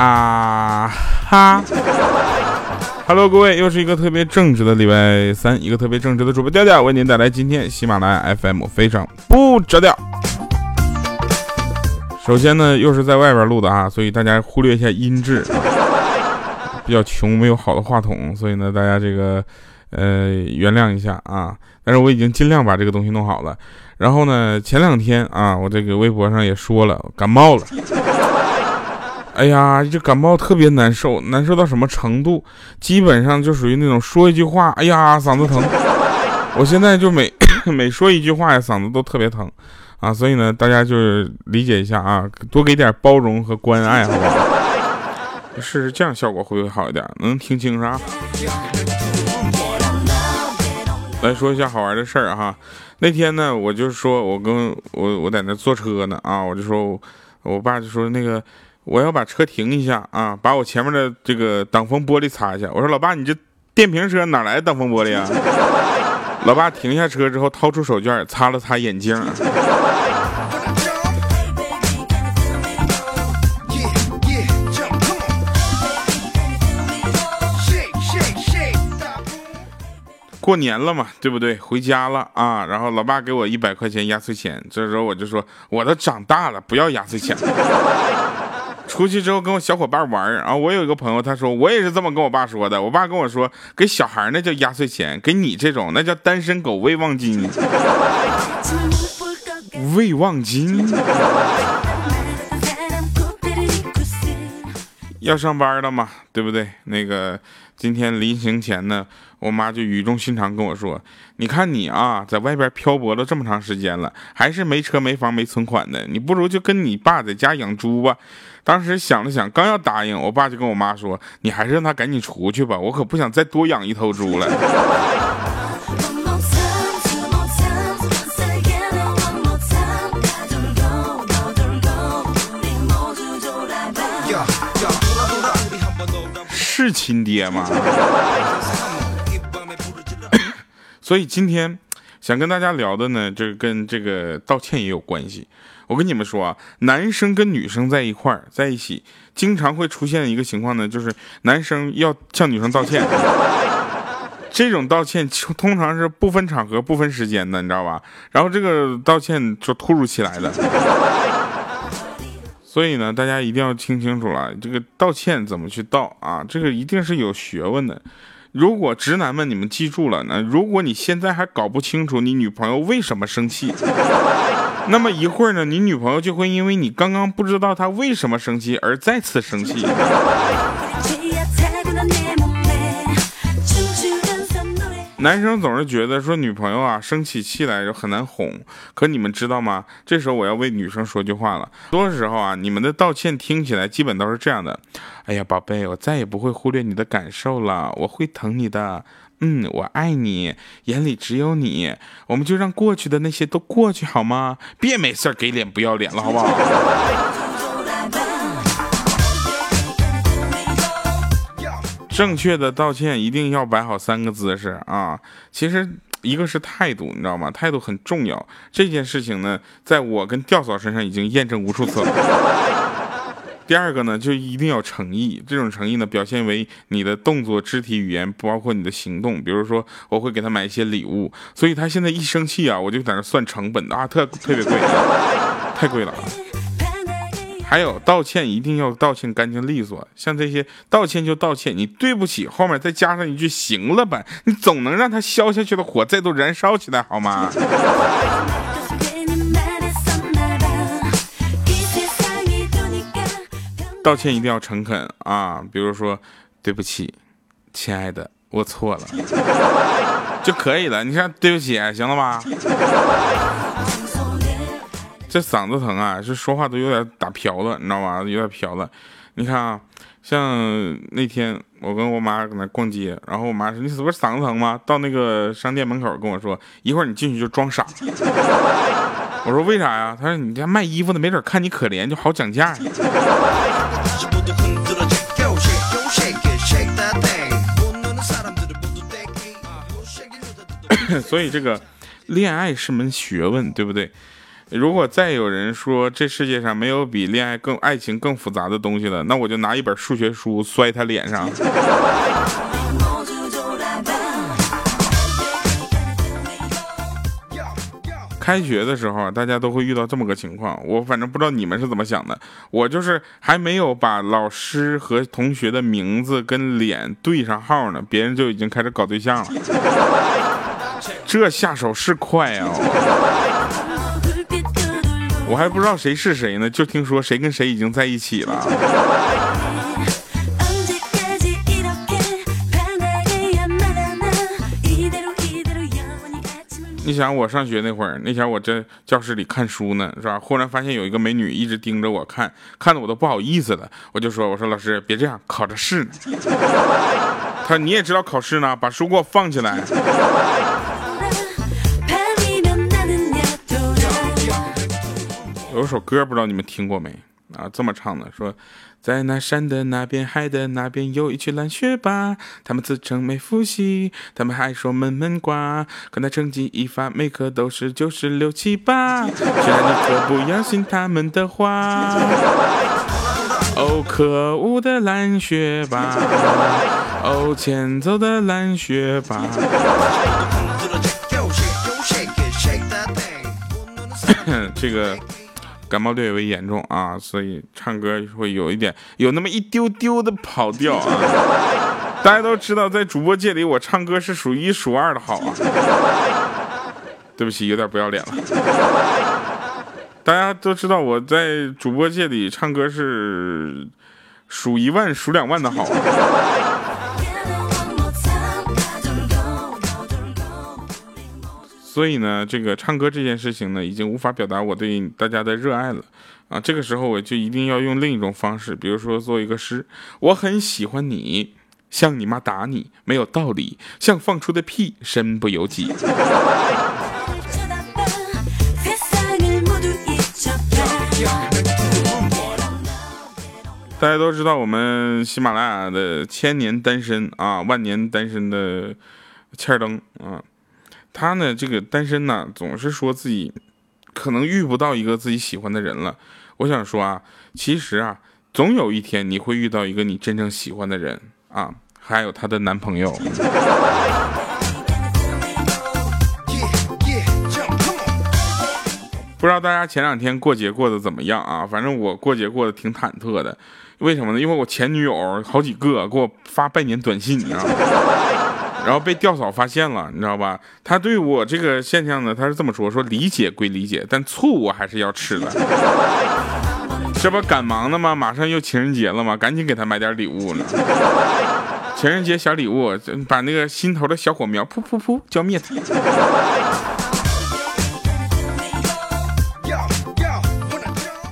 啊哈！Hello，各位，又是一个特别正直的礼拜三，一个特别正直的主播调调为您带来今天喜马拉雅 FM 非常不着调。首先呢，又是在外边录的啊，所以大家忽略一下音质。比较穷，没有好的话筒，所以呢，大家这个呃原谅一下啊。但是我已经尽量把这个东西弄好了。然后呢，前两天啊，我这个微博上也说了，感冒了。哎呀，这感冒特别难受，难受到什么程度？基本上就属于那种说一句话，哎呀，嗓子疼。我现在就每 每说一句话呀，嗓子都特别疼啊。所以呢，大家就是理解一下啊，多给点包容和关爱，好不好？试试这样效果会不会好一点？能听清是吧？来说一下好玩的事儿哈。那天呢，我就说我跟我我在那坐车呢啊，我就说我爸就说那个我要把车停一下啊，把我前面的这个挡风玻璃擦一下。我说老爸，你这电瓶车哪来的挡风玻璃啊？老爸停下车之后，掏出手绢擦了擦眼镜。过年了嘛，对不对？回家了啊，然后老爸给我一百块钱压岁钱，这时候我就说，我都长大了，不要压岁钱。出去之后跟我小伙伴玩啊，我有一个朋友，他说我也是这么跟我爸说的。我爸跟我说，给小孩那叫压岁钱，给你这种那叫单身狗未忘金。未忘金。要上班了嘛，对不对？那个今天临行前呢，我妈就语重心长跟我说：“你看你啊，在外边漂泊了这么长时间了，还是没车没房没存款的，你不如就跟你爸在家养猪吧。”当时想了想，刚要答应，我爸就跟我妈说：“你还是让他赶紧出去吧，我可不想再多养一头猪了。”是亲爹吗？所以今天想跟大家聊的呢，就是跟这个道歉也有关系。我跟你们说啊，男生跟女生在一块儿在一起，经常会出现一个情况呢，就是男生要向女生道歉。这种道歉通常是不分场合、不分时间的，你知道吧？然后这个道歉就突如其来的。所以呢，大家一定要听清楚了，这个道歉怎么去道啊？这个一定是有学问的。如果直男们你们记住了，呢如果你现在还搞不清楚你女朋友为什么生气，那么一会儿呢，你女朋友就会因为你刚刚不知道她为什么生气而再次生气。男生总是觉得说女朋友啊生起气来就很难哄，可你们知道吗？这时候我要为女生说句话了。多时候啊，你们的道歉听起来基本都是这样的：哎呀，宝贝，我再也不会忽略你的感受了，我会疼你的。嗯，我爱你，眼里只有你。我们就让过去的那些都过去好吗？别没事给脸不要脸了，好不好？正确的道歉一定要摆好三个姿势啊！其实一个是态度，你知道吗？态度很重要。这件事情呢，在我跟吊嫂身上已经验证无数次了。第二个呢，就一定要诚意。这种诚意呢，表现为你的动作、肢体语言，包括你的行动。比如说，我会给他买一些礼物，所以他现在一生气啊，我就在那算成本啊，特特别贵，太贵了。还有道歉一定要道歉干净利索，像这些道歉就道歉，你对不起后面再加上一句行了吧，你总能让他消下去的火再度燃烧起来好吗？道歉一定要诚恳啊，比如说对不起，亲爱的，我错了就可以了。你看对不起，行了吧？这嗓子疼啊，是说话都有点打瓢了，你知道吗？有点瓢了。你看啊，像那天我跟我妈搁那逛街，然后我妈说：“你是不是嗓子疼吗？”到那个商店门口跟我说：“一会儿你进去就装傻。”我说：“为啥呀？”他说：“你家卖衣服的没准看你可怜，就好讲价。”所以这个恋爱是门学问，对不对？如果再有人说这世界上没有比恋爱更爱情更复杂的东西了，那我就拿一本数学书摔他脸上。开学的时候，大家都会遇到这么个情况。我反正不知道你们是怎么想的，我就是还没有把老师和同学的名字跟脸对上号呢，别人就已经开始搞对象了。这下手是快啊！我还不知道谁是谁呢，就听说谁跟谁已经在一起了。你想我上学那会儿，那前我在教室里看书呢，是吧？忽然发现有一个美女一直盯着我看，看的我都不好意思了。我就说：“我说老师，别这样，考着试呢。”他说：“你也知道考试呢，把书给我放起来。”有首歌不知道你们听过没？啊，这么唱的，说。在那山的那边，海的那边，有一群蓝学霸，他们自称没复习，他们还说闷闷瓜，可那成绩一发，每科都是九十六七八。虽然你可不要信他们的话。哦，可恶的蓝学霸，哦，欠揍的蓝学霸。这个。感冒略微严重啊，所以唱歌会有一点，有那么一丢丢的跑调啊。大家都知道，在主播界里，我唱歌是数一数二的好啊。对不起，有点不要脸了。大家都知道，我在主播界里唱歌是数一万、数两万的好。所以呢，这个唱歌这件事情呢，已经无法表达我对大家的热爱了啊！这个时候我就一定要用另一种方式，比如说做一个诗：我很喜欢你，像你妈打你没有道理，像放出的屁身不由己。大家都知道我们喜马拉雅的千年单身啊，万年单身的欠灯啊。他呢，这个单身呢，总是说自己可能遇不到一个自己喜欢的人了。我想说啊，其实啊，总有一天你会遇到一个你真正喜欢的人啊，还有她的男朋友。不知道大家前两天过节过得怎么样啊？反正我过节过得挺忐忑的。为什么呢？因为我前女友好几个给我发拜年短信啊。然后被吊嫂发现了，你知道吧？他对我这个现象呢，他是这么说：说理解归理解，但醋我还是要吃的。这不赶忙的吗？马上又情人节了吗？赶紧给他买点礼物呢。情人节小礼物，把那个心头的小火苗噗噗噗浇灭它。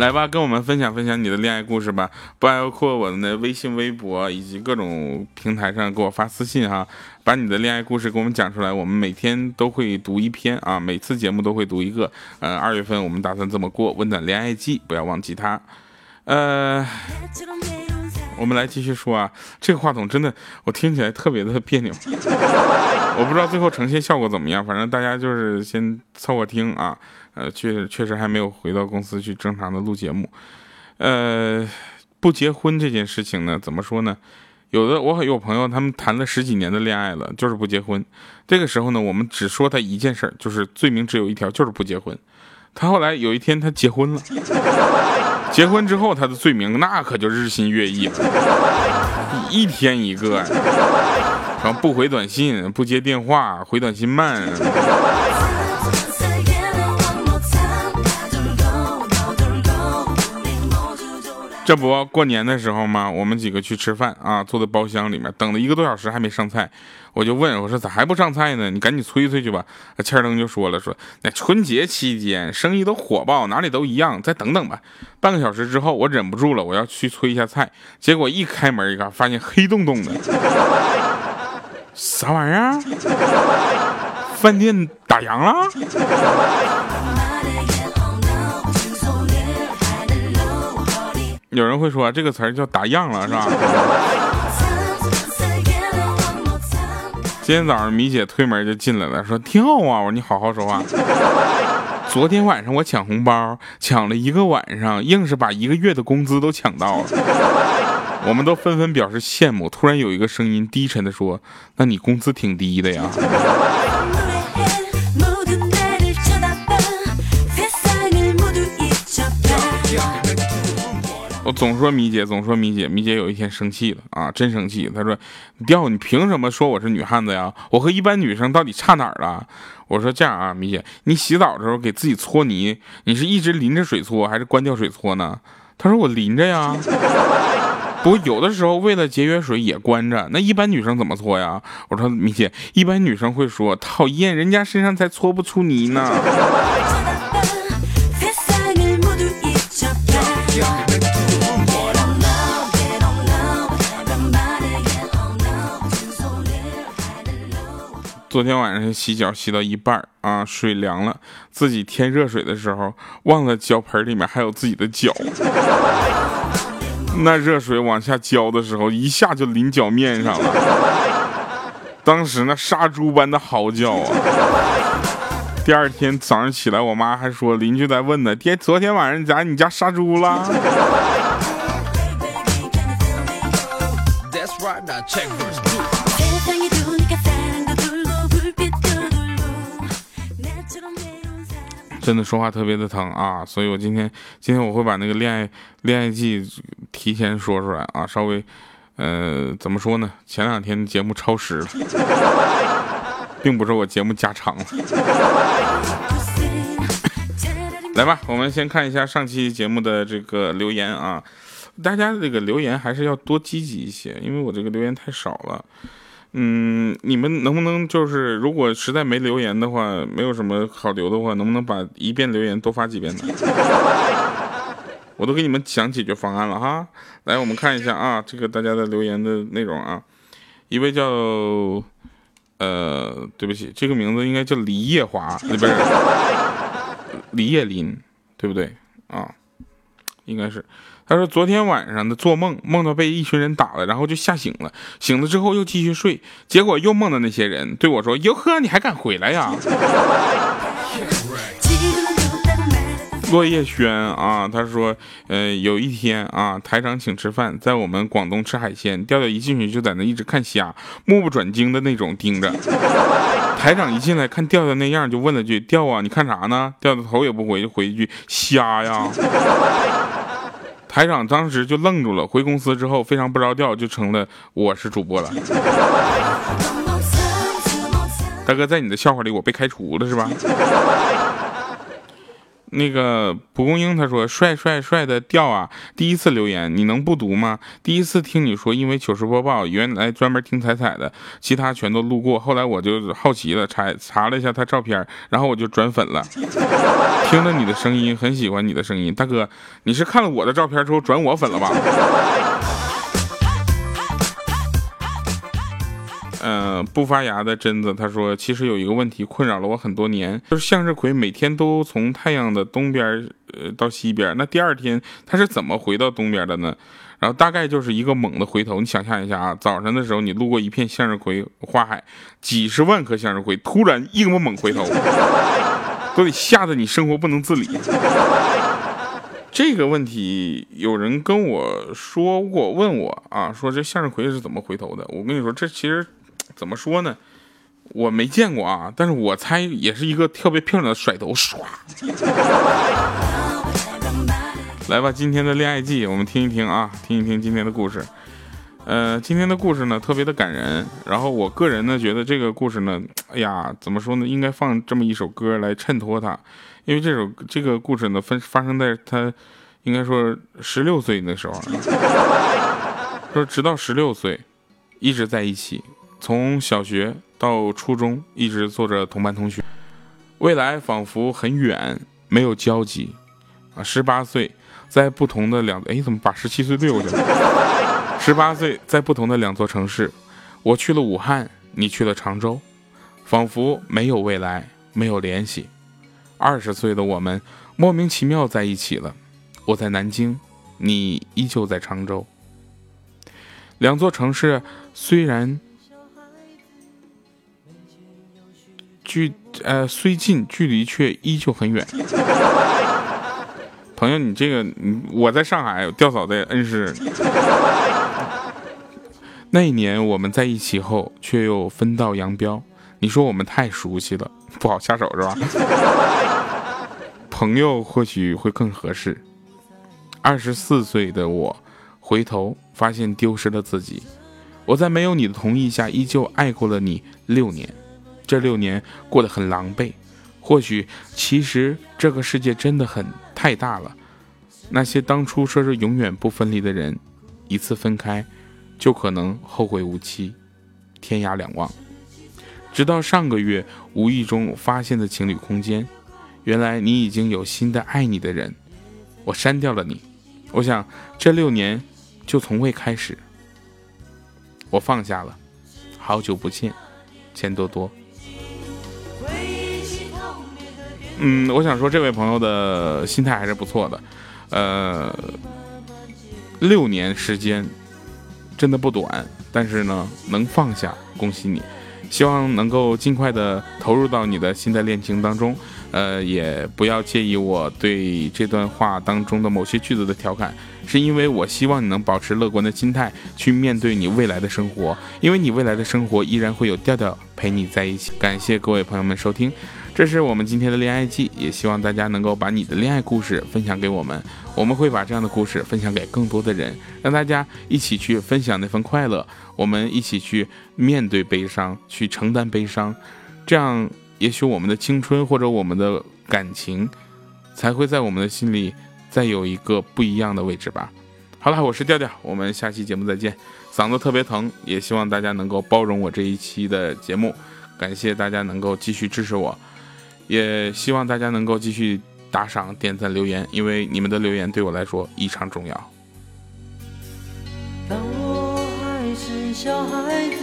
来吧，跟我们分享分享你的恋爱故事吧，包括我们的微信、微博以及各种平台上给我发私信哈，把你的恋爱故事给我们讲出来，我们每天都会读一篇啊，每次节目都会读一个。嗯，二月份我们打算这么过温暖恋爱季，不要忘记它。呃，我们来继续说啊，这个话筒真的我听起来特别的别扭，我不知道最后呈现效果怎么样，反正大家就是先凑合听啊。呃，确确实还没有回到公司去正常的录节目。呃，不结婚这件事情呢，怎么说呢？有的我有朋友，他们谈了十几年的恋爱了，就是不结婚。这个时候呢，我们只说他一件事儿，就是罪名只有一条，就是不结婚。他后来有一天他结婚了，结婚之后他的罪名那可就日新月异了，一天一个，然后不回短信，不接电话，回短信慢。这不过年的时候吗？我们几个去吃饭啊，坐在包厢里面等了一个多小时还没上菜，我就问我说咋还不上菜呢？你赶紧催催去吧。那欠灯就说了说那春节期间生意都火爆，哪里都一样，再等等吧。半个小时之后，我忍不住了，我要去催一下菜，结果一开门一看，发现黑洞洞的，啥玩意儿？饭店打烊了？有人会说这个词儿叫打样了，是吧？今天早上米姐推门就进来了，说挺好啊！我说你好好说话。昨天晚上我抢红包，抢了一个晚上，硬是把一个月的工资都抢到了。我们都纷纷表示羡慕。突然有一个声音低沉的说：“那你工资挺低的呀。”总说米姐，总说米姐，米姐有一天生气了啊，真生气。她说：“调，你凭什么说我是女汉子呀？我和一般女生到底差哪儿了？”我说：“这样啊，米姐，你洗澡的时候给自己搓泥，你是一直淋着水搓，还是关掉水搓呢？”她说：“我淋着呀。”不过有的时候为了节约水也关着。那一般女生怎么搓呀？我说：“米姐，一般女生会说讨厌，人家身上才搓不出泥呢。”昨天晚上洗脚洗到一半啊，水凉了，自己添热水的时候忘了脚盆里面还有自己的脚，那热水往下浇的时候一下就淋脚面上了，当时那杀猪般的嚎叫啊！第二天早上起来，我妈还说邻居在问呢，爹，昨天晚上在你家杀猪了？真的说话特别的疼啊，所以我今天今天我会把那个恋爱恋爱季提前说出来啊，稍微，呃，怎么说呢？前两天节目超时了，并不是我节目加长了。来吧，我们先看一下上期节目的这个留言啊，大家这个留言还是要多积极一些，因为我这个留言太少了。嗯，你们能不能就是，如果实在没留言的话，没有什么好留的话，能不能把一遍留言多发几遍呢？我都给你们想解决方案了哈。来，我们看一下啊，这个大家的留言的内容啊。一位叫，呃，对不起，这个名字应该叫李叶华，不 是李叶林，对不对啊？应该是。他说：“昨天晚上的做梦，梦到被一群人打了，然后就吓醒了。醒了之后又继续睡，结果又梦到那些人对我说：‘哟呵，你还敢回来呀？’” 落叶轩啊，他说：“呃，有一天啊，台长请吃饭，在我们广东吃海鲜，调调一进去就在那一直看虾，目不转睛的那种盯着。台长一进来看调调那样，就问了句：‘调啊，你看啥呢？’调调头也不回，就回一句：‘虾呀。’”台长当时就愣住了，回公司之后非常不着调，就成了我是主播了。大哥，在你的笑话里，我被开除了是吧？那个蒲公英他说帅帅帅的调啊！第一次留言你能不读吗？第一次听你说因为糗事播报原来专门听彩彩的，其他全都路过。后来我就好奇了，查查了一下他照片，然后我就转粉了。听了你的声音，很喜欢你的声音，大哥，你是看了我的照片之后转我粉了吧？嗯，不发芽的榛子，他说，其实有一个问题困扰了我很多年，就是向日葵每天都从太阳的东边呃到西边，那第二天它是怎么回到东边的呢？然后大概就是一个猛的回头，你想象一下啊，早上的时候你路过一片向日葵花海，几十万颗向日葵突然一个猛回头，都得吓得你生活不能自理。这个问题有人跟我说过，问我啊，说这向日葵是怎么回头的？我跟你说，这其实。怎么说呢？我没见过啊，但是我猜也是一个特别漂亮的甩头唰。来吧，今天的恋爱季，我们听一听啊，听一听今天的故事。呃，今天的故事呢特别的感人，然后我个人呢觉得这个故事呢，哎呀，怎么说呢？应该放这么一首歌来衬托它，因为这首这个故事呢分发生在他应该说十六岁那时候，说直到十六岁一直在一起。从小学到初中，一直做着同班同学，未来仿佛很远，没有交集。啊，十八岁，在不同的两，哎，怎么把十七岁对过去了？十八岁，在不同的两座城市，我去了武汉，你去了常州，仿佛没有未来，没有联系。二十岁的我们，莫名其妙在一起了。我在南京，你依旧在常州。两座城市虽然。距呃，虽近，距离却依旧很远。朋友，你这个，我在上海，吊嫂在恩施。那一年我们在一起后，却又分道扬镳。你说我们太熟悉了，不好下手是吧？朋友或许会更合适。二十四岁的我，回头发现丢失了自己。我在没有你的同意下，依旧爱过了你六年。这六年过得很狼狈。或许，其实这个世界真的很太大了。那些当初说是永远不分离的人，一次分开，就可能后会无期，天涯两望。直到上个月，无意中发现的情侣空间。原来你已经有新的爱你的人，我删掉了你。我想这六年就从未开始，我放下了。好久不见，钱多多。嗯，我想说这位朋友的心态还是不错的。呃，六年时间真的不短，但是呢，能放下，恭喜你。希望能够尽快的投入到你的新的恋情当中。呃，也不要介意我对这段话当中的某些句子的调侃，是因为我希望你能保持乐观的心态去面对你未来的生活，因为你未来的生活依然会有调调陪你在一起。感谢各位朋友们收听，这是我们今天的恋爱季，也希望大家能够把你的恋爱故事分享给我们，我们会把这样的故事分享给更多的人，让大家一起去分享那份快乐，我们一起去面对悲伤，去承担悲伤，这样。也许我们的青春或者我们的感情，才会在我们的心里再有一个不一样的位置吧。好了，我是调调，我们下期节目再见。嗓子特别疼，也希望大家能够包容我这一期的节目。感谢大家能够继续支持我，也希望大家能够继续打赏、点赞、留言，因为你们的留言对我来说异常重要。当我还是小孩子。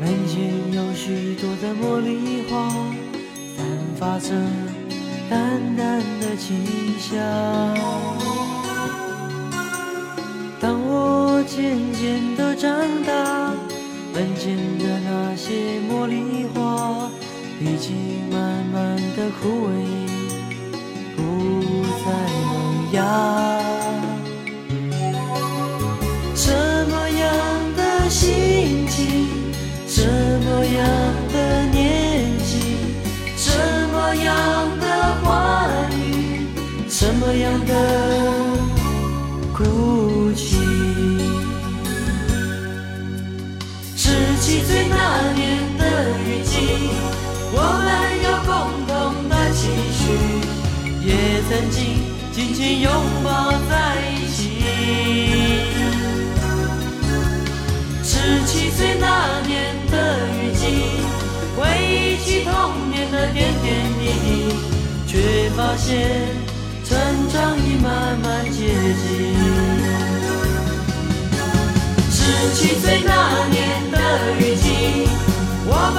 门前有许多的茉莉花，散发着淡淡的清香。当我渐渐的长大，门前的那些茉莉花已经慢慢的枯萎，不再萌芽。什么样的心情？什么样的年纪，什么样的话语，什么样的哭泣？十七岁那年也曾经紧紧拥抱在一起。十七岁那年的雨季，回忆起童年的点点滴滴，却发现成长已慢慢接近。十七岁那年的雨季，我们